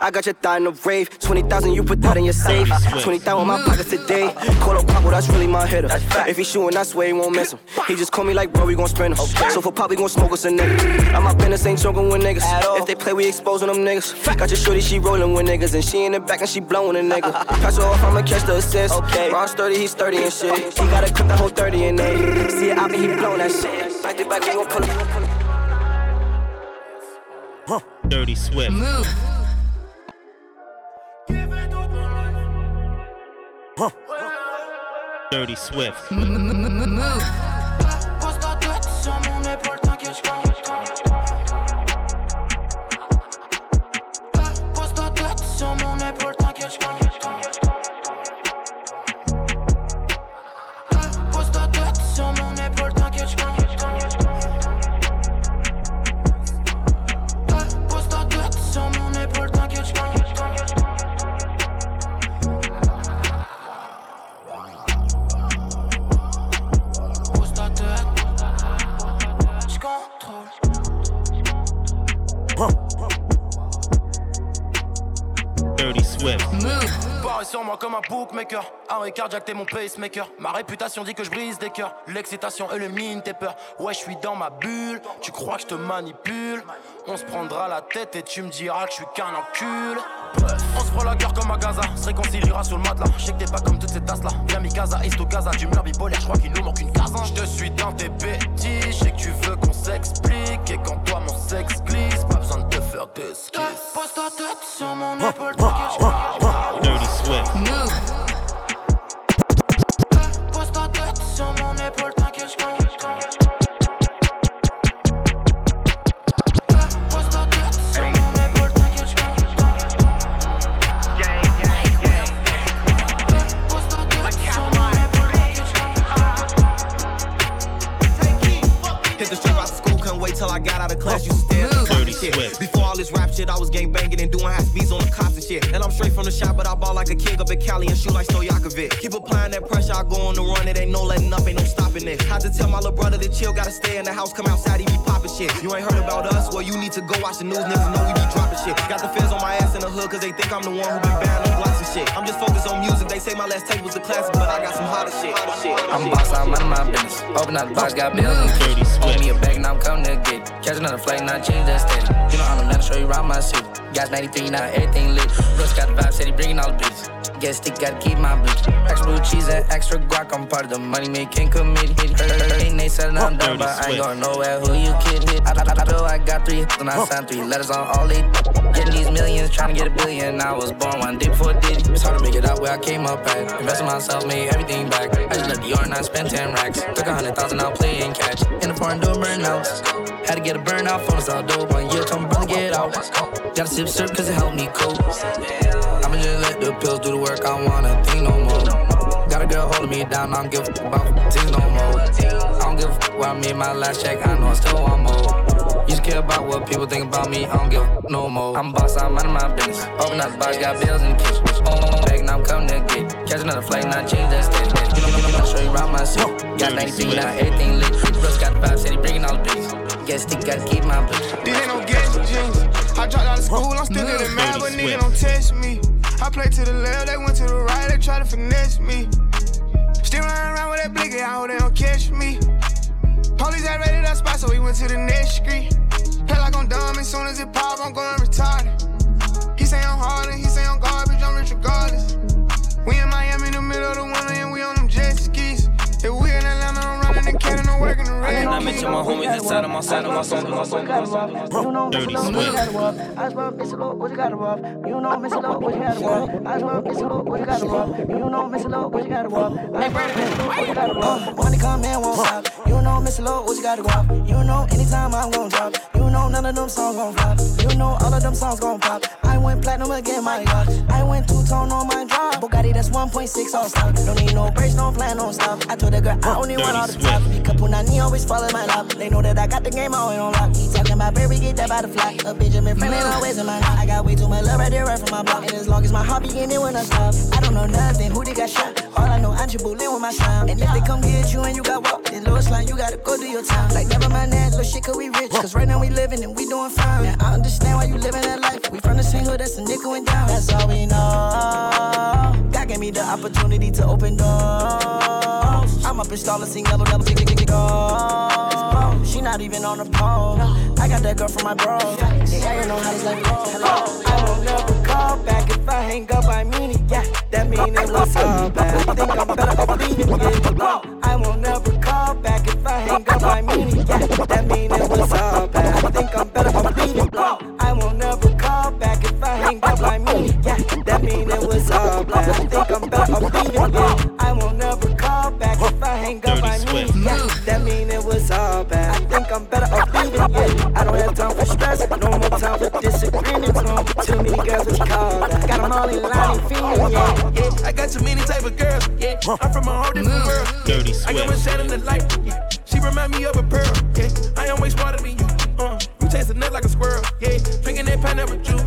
I got your thigh in a rave. 20,000, you put that in your safe. 20,000 in my mm. pocket today. Call up Pablo, that's really my hitter. If he shooting, I swear he won't miss him. He just call me like, bro, we gon' sprint him. So for pop, we gon' smoke us a nigga. I'm up in this ain't joking with niggas. If they play, we exposing them niggas. Got your shorty, she rolling with niggas. And she in the back and she blowing a nigga. Pass her off, I'ma catch the assist. Okay. Ron sturdy, he's 30 and shit. He gotta cook the whole 30 in there. See it, I mean, he blowing that shit. Back to back, we gon' pull up. Dirty Swift. Move. Dirty Swift. Move. Cardiaque, t'es mon pacemaker. Ma réputation dit que je brise des cœurs. L'excitation élimine tes peurs. Ouais, je suis dans ma bulle. Tu crois que je te manipule? On se prendra la tête et tu me diras que je suis qu'un encul. On se prend la guerre comme à Gaza, se réconciliera sur le matelas. Je sais que t'es pas comme toutes ces tasses là. Viens mi Gaza, East au Gaza, du mur bipolaire, je crois qu'il nous manque une case. Je te suis dans tes bêtises, je sais que tu veux qu'on s'explique. Et quand toi mon sexe glisse, pas besoin de te faire d'esquisse. Pose ta tête sur mon épaule, Dirty Swift. School, couldn't wait till I got out of class. You still Dirty shit. Swift. Before all this rap shit, I was gang banging and doing high speeds on the cops and shit. And I'm straight from the shop, but I ball like a king up in Cali and shoot like Stojakovic. Keep applying that pressure, I go on the run. It ain't no letting up, ain't no stopping it. Had to tell my little brother to chill, gotta stay in the house, come outside, he be popping shit. You ain't heard about us? Well, you need to go watch the news, niggas know we be dropping shit. Got the feds on my ass in the hood, cause they think I'm the one who been banned on blocks and shit. I'm just focused on music, they say my last tape was a classic, but I got some hotter shit. Hotter shit. I'm boss, I'm out of my business. Open up the box, got bills and kids. Owe me a bag, now I'm coming to get it. Catch another flight, now change that steady. You know I'm the man, show you around my city. Got 93, now everything lit. Russ got the vibe, said he bringing all the bitches. Guess stick, gotta keep my bitch. Extra blue cheese and extra guac, I'm part of the money making committee. Heard they said I'm done, but I ain't going nowhere. Who you kidding? I, I, I, I know I got three, and I signed three letters on all they. Getting these millions, trying to get a billion. I was born one day before Diddy. It's hard to make it out where I came up at. Invest in myself, made everything back. I just left the yard and I spent 10 racks. Took a hundred thousand, I'll play and catch. In the foreign doing burnouts. Had to get a burnout phone, so I'll do it one year. Told my brother get out. Gotta sip syrup cause it helped me cope. The pills do the work, I wanna think no more. Got a girl holding me down, I don't give a f- about things no more. I don't give a f- where I made my last check, I know I still want more. To care about what people think about me, I don't give a f- no more. I'm boss, I'm out of my business. Open up the box, got bills in the kitchen. Oh, bag, now I'm coming to get. Catch another flight, now change that steady. You know, I'm gonna show you around my city. Got 93, now everything lit. Russ got the vibe, said he bringing all the bitches. Guess stick, gotta keep my bitch. These ain't no. I dropped out of school, I'm still in the mad, but nigga don't test me. I play to the left, they went to the right, they try to finesse me. Still running around with that blicky, I hope they don't catch me. Police had raided that spot, so we went to the next street. Play like I'm dumb, as soon as it pop, I'm going retarded. He say I'm hard and he say I'm garbage, red. And my homies inside of my side of my song, my song, my song. Dirty you Swift. got to rough? I Lord, what you got to rough? You know, Missy Lord, what you got to rough? I swear, Missy Lord, what you got to rough? You know, Missy Lord, what you got to rough? I swear, what you got to rough? Money come in, won't stop. You know, Missy Lord, what you got to rough? You know, anytime I'm gon' drop. You know, none of them songs gon' flop. You know, all of them songs gon' pop. I went platinum again, my God. I went two tone on my drop. Bugatti, that's 1.6 all stock. Don't need no brakes, no plan, no stop. I told the girl I only want all the top. Because Punani always follow in my lap. They know that I got the game always on lock. He talking about baby, get that by the fly. A Benjamin Franklin always in my heart. I got way too much love right there, right from my block. And as long as my heart begin, it when I stop. I don't know nothing, who they got shot. All I know, I'm Chibolin with my sound. And if they come get you and you got walk, then Lord's line, you gotta go do your time. Like, never mind that, little shit, cause we rich. Cause right now we living and we doing fine. And I understand why you living that life. We from the same hood, that's a nickel and down. That's all we know. God gave me the opportunity to open doors. I'm up in installer, sing level, level, tick, tick, tick, go. She not even on the pole. I got that girl from my bro. Yeah, you know how this life goes. I won't never back if I hang up. I mean it, yeah. That mean it was all bad. I think I'm better off leaving it. Yeah. I won't never call back if I hang up. I mean it, yeah. That mean it was all bad. I think I'm better off leaving it. I won't never call back if I hang up. I me. yeah. That mean it was all bad. I think I'm better off leaving it. Yeah. I won't never call back if I hang up. I mean it, yeah. That mean it was all bad. I think I'm better off leaving it. Yeah. I don't have time for stress. No more time for disagreements. No too many girls what you call that. Got them all in line and feeling, yeah. Yeah, I got too many type of girls. Yeah, I'm from a whole different world. Dirty I got Swift. my shine in the light. Yeah, she remind me of a pearl. Yeah, I am way smarter than you. Uh, you taste a nut like a squirrel. Yeah, drinking that pineapple juice.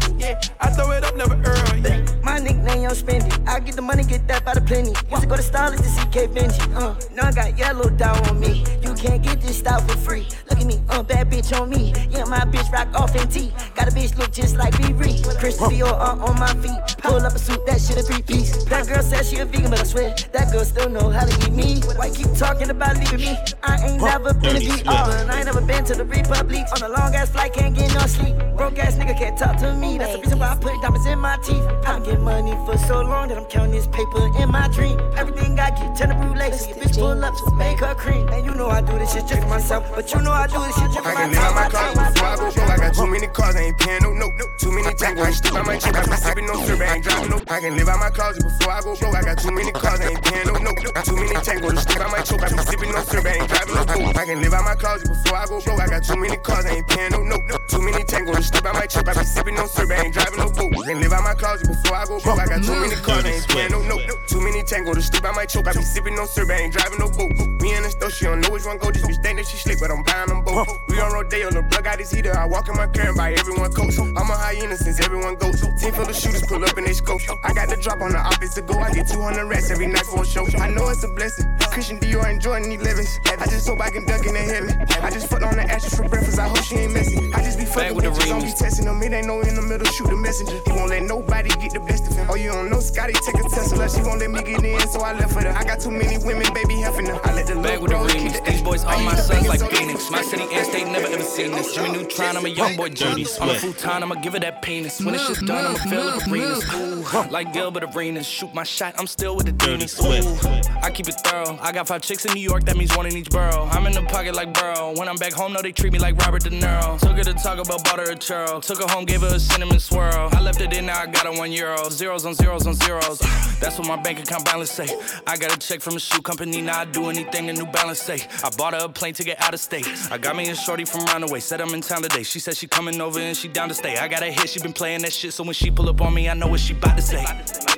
Yo, spend it. I get the money, get that by the plenty. Used to go to Starlets to see K Benji. Uh, now I got yellow down on me. You can't get this style for free. Look at me, uh, bad bitch on me. Yeah, my bitch rock off in T. Got a bitch look just like B. Ree. Christian Dior uh, on my feet. Pull up a suit, that shit a three piece. That girl says she a vegan, but I swear that girl still know how to eat me. Why keep talking about leaving me? I ain't never been to the Swift. I ain't never been to the Republic. On a long ass flight, can't get no sleep. Broke ass nigga can't talk to me. That's the reason why I put diamonds in my teeth. I get money for so long that I'm counting this paper in my dream. Everything I get, turn the brulee. So your bitch pull up to make her cream. And you know I do this shit just for myself. But you know I do this shit just for I can myself. live out my cars before I go broke. I got too many cars, I ain't paying no note. Too many tangos, I stick by my chip. I be sipping no syrup, I ain't driving no. I can live out my closet before I go broke. I got too many cars, I ain't paying no note. Too many tangos, I stick by my choke. I be sipping no syrup, I ain't driving no boat. I can live out my closet before I go broke. I got too many cars, I ain't paying no note. Too many tangos, I stick by my chip. I be sipping no syrup, I ain't driving no boat. I can live out my closet before I go broke. I got too many cars, I ain't paying no note. Too many tangos, I stick by my choke. I be sipping no syrup, I ain't driving no boat. Me and the store, she don't know which one go. This bitch think that she slick, but I'm buying them both. We on Rodeo, the plug got his heater. I walk in my car and buy everyone coats. I'm a hyena since everyone goes. Team full of shooters pull up in they scope. I got the drop on the office to go. I get 200 rats every night for a show. I know it's a blessing. Christian Dior and Jordan 11s. I just hope I can dunk in the heaven. I just fucked on the ashes for breakfast. I hope she ain't messy. I just be fucking with the bitches. Don't be remix. testing them. It ain't no in the middle. Shoot the messenger. He won't let nobody get the best of him. Oh, you don't know Scotty take a Tesla. She won't let me get in, so I left with her. I got too many women, baby, helping her. I let the Back with the bros remix. the These boys I all my sons like Phoenix. My city and state never ever seen this. Jimmy Neutron, I'm a young boy Dirty genius. On a futon, I'ma give her that penis. When it's just done, I'ma fill up arenas. Ooh, like Gilbert Arenas. Shoot my shot, I'm still with the demons. Swift. Ooh, I keep it thorough. I got five chicks in New York, that means one in each borough. I'm in the pocket like Burrow. When I'm back home, no, they treat me like Robert De Niro. Took her to Taco Bell, bought her a churro. Took her home, gave her a cinnamon swirl. I left it in, now I got her one euro. Zeros on zeros on zeros. That's what my bank account balance say. I got a check from a shoe company, now I do anything the New Balance say. I bought her a plane to get out of state. I got me a shorty from Roundaway, said I'm in town today. She said she coming over and she down to stay. I got a hit, she been playing that shit, so when she pull up on me, I know what she bout to say.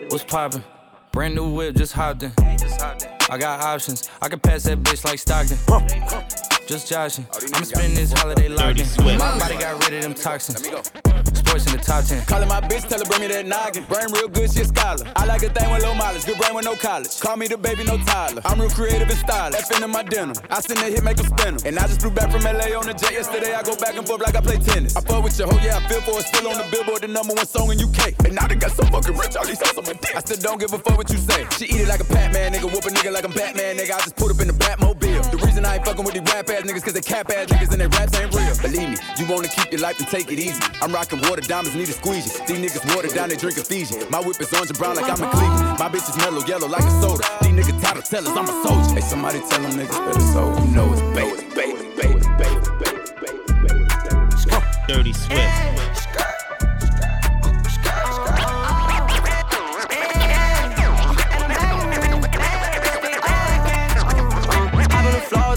What's poppin'? Brand new whip, just hopped in. I got options, I can pass that bitch like Stockton. Just joshing. I'm spending this holiday locked in. My body got rid of them toxins. Sports in the top 10. Callin' my bitch, tell her bring me that noggin. Brain real good, she a scholar. I like a thing with low mileage, good brain with no college. Call me the baby, no Tyler. I'm real creative and stylish. F into my denim. I send a hit, make a spin 'em. And I just flew back from LA on the jet yesterday. I go back and forth like I play tennis. I fuck with your hoe, yeah, I feel for it. Still on the billboard, the number one song in UK. And now they got so fucking rich, all these hoes on my dick. I still don't give a fuck what you say. She eat it like a Pac-Man, nigga. Whoop a nigga like I'm Batman, nigga. I just put up in the Batmobile. The reason I ain't fucking with these rap ass niggas, cause they cap ass niggas and they raps ain't real. Believe me, you wanna keep your life and take it easy. I'm rocking water diamonds, need a squeegee. These niggas water down, they drinking Fiji. My whip is orange and brown like I'm in Cleveland. My bitch is mellow yellow like a soda. These niggas title tellers, I'm a soldier. Hey, somebody tell them niggas better so you know it's baby, baby, baby, baby, baby. Dirty Swift. Hop on the floor,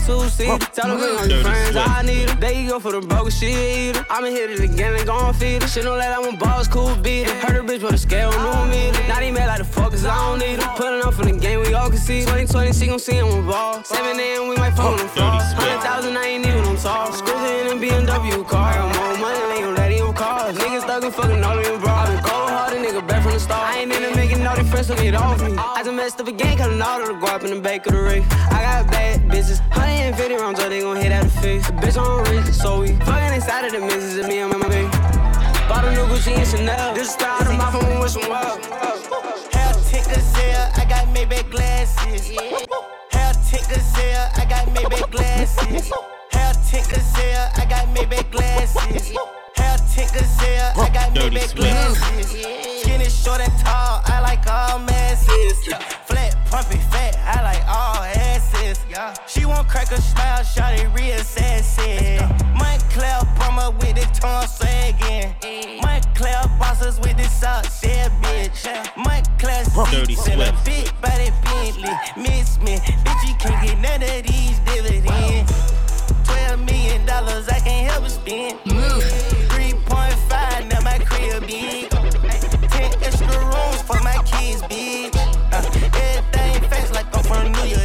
two seater. Tell them bring all your friends, I need them. They go for the broke shit. I'ma hit it again and gon' feed it. Shit, don't let that one boss cool beat it. Heard a bitch with a scale, new meter. Not even mad like the fuckers, I don't need them. Pulling up from the game, we all can see. 2020, she gon' see him with ball. 7 a.m., we might phone them fall. 100,000, I ain't even on top. Squeezing in a BMW car. More money, they gon' let him call. Niggas stuck thuggin', fucking all of them, bro. I been cold star. I ain't into making all these friends, so get off me. I just messed up again, cutting all of the guap in the back of the rig. I got bad bitches, 150 rounds, so they gon' hit out the face. Bitch, I'm rich, so we fucking inside of the misses, and me and my baby. Bought a new Gucci and Chanel. This style of my phone with some wild. Hell, tick gazelle, I got Maybach glasses. Hell, tick gazelle, I got Maybach glasses. Hell, tick gazelle, I got Maybach glasses tint gazelle. I got me big glasses. Skinny, short, and tall. I like all masses. Flat, pumpy, fat. I like all asses. She won't crack a smile. Shawty real sassy. Mike Claire Bummer with the tongue sagging. Mike Claire bosses with the sock said bitch. Mike Claire seats in a big body Bentley. Miss me. Bitch, you can't get none of these dividends. Twelve million dollars, I can't help but spend. Move. 2.5, my crib 10 extra rooms for my kids, bitch. Uh, everything face like I'm from New York.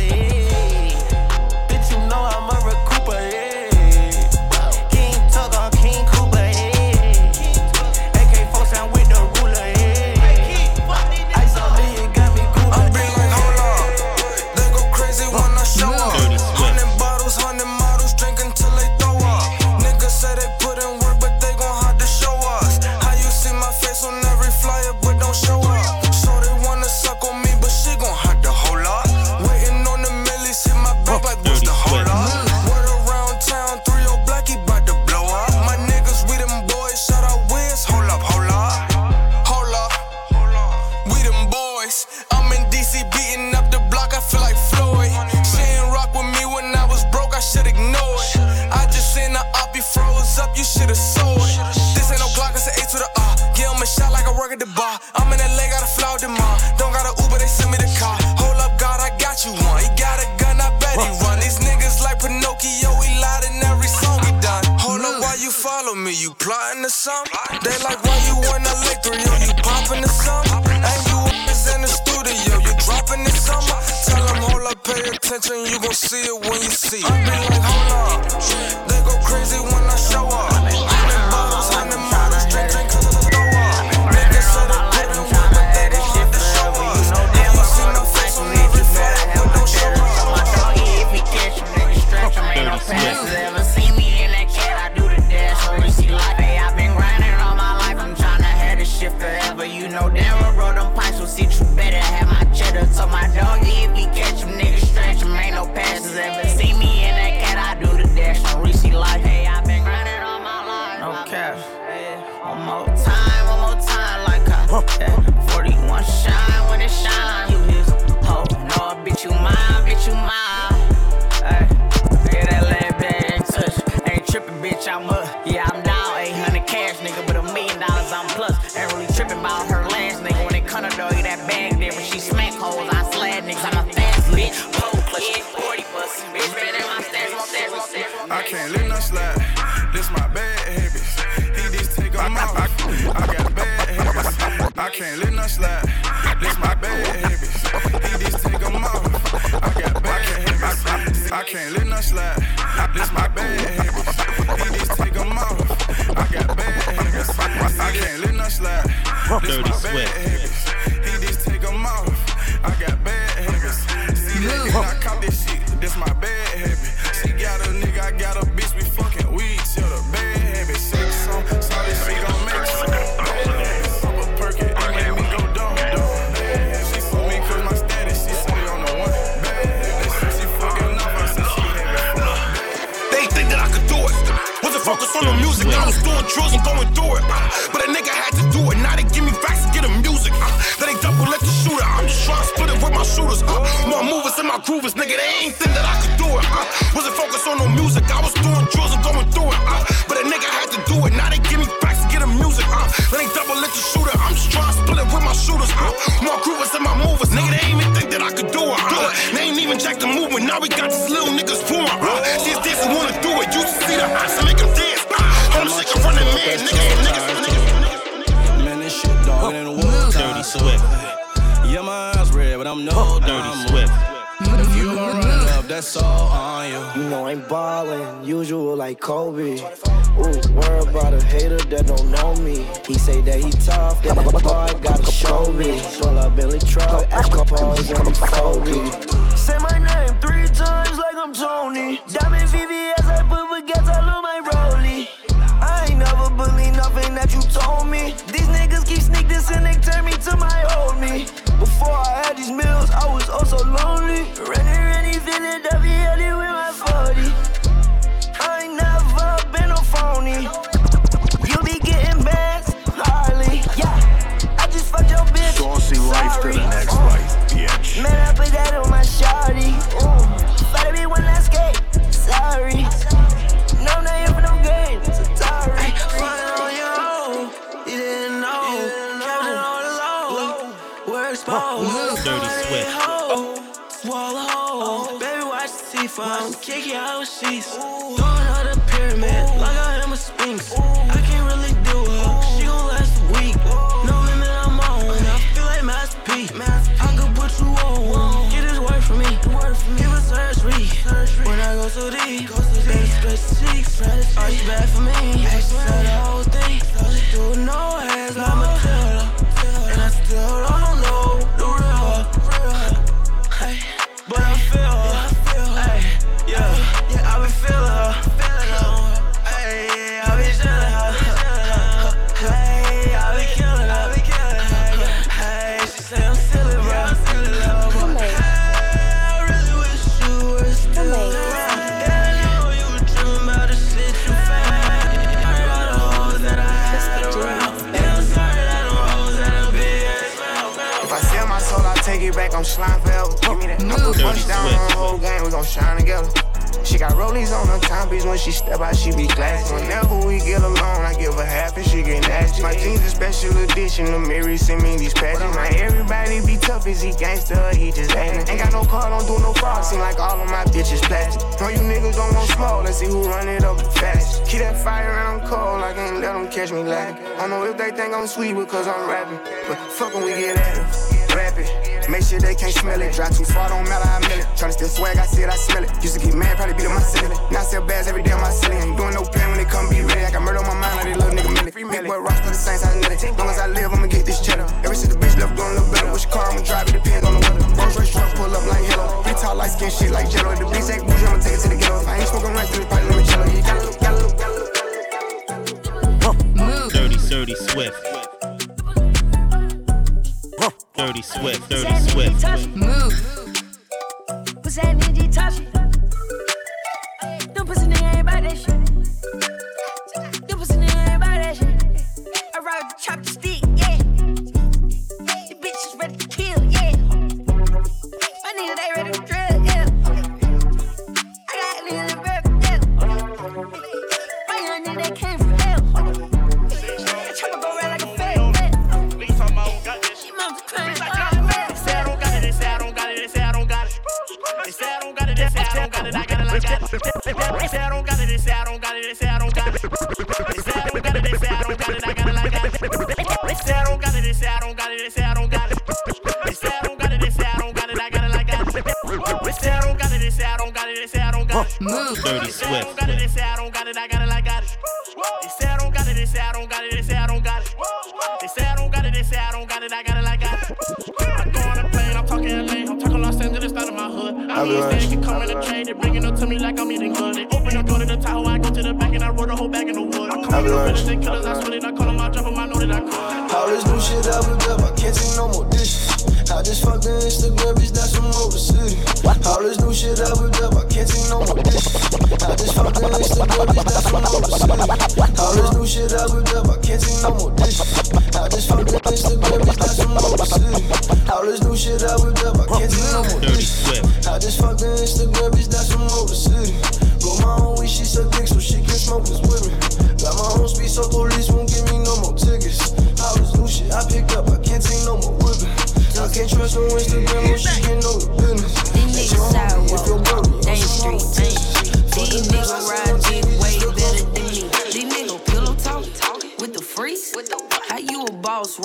The seafoam. Kick you out with sheets. Throwing out the pyramid. Like I am a sphinx. I can't really do her. She gon' last a week. No limit, I'm on. I feel like Master P. I could put you on. Get this work for me. Give a surgery. When I go so deep. Baby, stretch cheeks. Are you bad for me? Said the whole thing. Do no me that. I put punch down on the whole game. We gon' shine together. She got rollies on her timepiece when she step out, she be classy. Whenever we get alone, I give her half and she get nasty. My jeans a special edition, the Mary send me these patches. Like everybody be tough, is he gangster? He just acting. Ain't got no car, don't do no fraud. Seem like all of my bitches plastic. No, you niggas don't want smoke. Let's see who run it up the fastest. Keep that fire and I'm cold, I can't let them catch me lacking. I don't know if they think I'm sweet because I'm rapping, but fuck when we get at it. Rap it. Make sure they can't smell it. Drive too far, don't matter, I mill it. Tryna steal swag, I see it, I smell it. Used to get mad, probably beat up my silly. Now I sell bags every day on my silly. Ain't doing no plan when they come be ready. I got murder on my mind like they little nigga millie. Big boy rocks to the Saints, I net it. Long as I live, I'ma get this cheddar. Ever since the bitch left, doing a little better. Which car I'ma drive, it depends on the weather. Rolls Royce truck, pull up like hello. He talk light skin shit like jello. The bitch ain't bougie, I'ma take it to the ghetto. If I ain't smoking rice, then it's probably limoncello. You gotta look, gotta look, gotta look. Dirty, dirty Swift. Dirty Swift, Dirty Swift. Move. All this new shit I whipped up, I can't take no more dishes. I just fucked the Instagram, bitch, that's from over city. All this new shit I whipped up, I can't take no more dishes. I just fucked the Instagram, bitch, that's from over city. All this new shit I whipped up, I can't take no more dishes. I just fucked the Instagram, bitch, that's from over city. Roll my own weed, she suck dick so she can smoke this with me. Got my own speed, so police won't give me no more tickets. All this new shit I picked up, I can't take no more whipping. I can't trust no Instagram,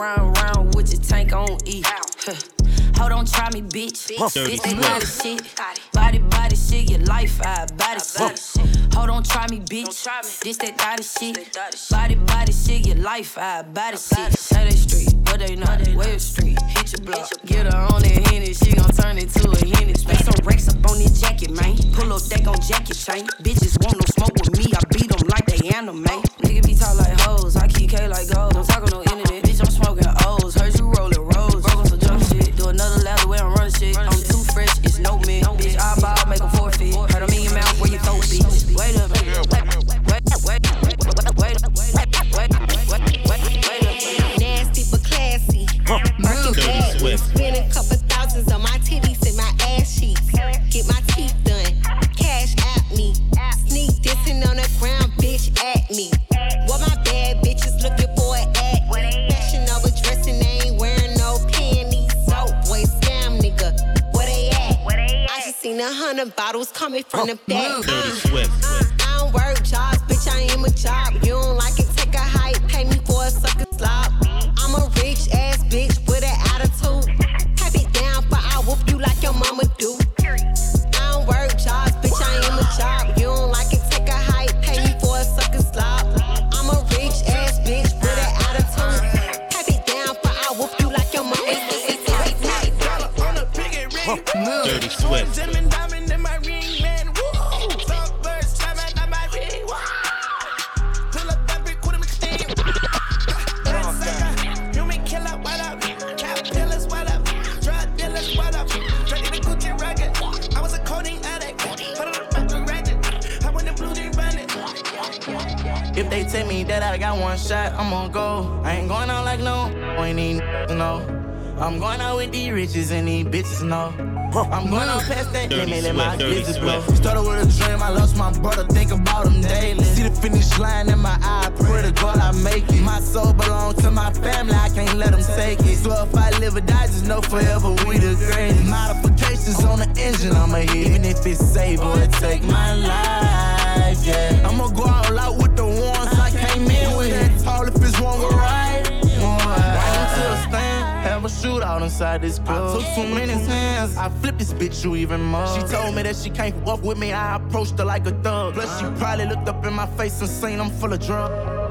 run round with your tank on E. Hold on, try me, bitch. Bitch, body shit. Body, body shit, your life, I body shit. Hold on, try me, bitch. This that body shit. Body, body shit, your life, I body shit. That street, but they not. Web street, hit your block. Get her on that henny, she gon' turn into a henny. Make some racks up on this jacket, man. Pull up, they gon' jacket chain. Bitches want no smoke with me, I beat them like they anime. Nigga be tall like hoes, I keep K like gold. Don't talk on no internet. know me. Bitch, I ball, make a forfeit. Heard a million mouths where you throw bitch. Wait wait, up. A me. the hundred bottles coming from oh, the back. Uh, uh, I don't work jobs, bitch, I am a job. You don't you even more. She told me that she can't walk with me, I approached her like a thug. Plus, she uh-huh. probably looked up in my face and seen I'm full of drugs.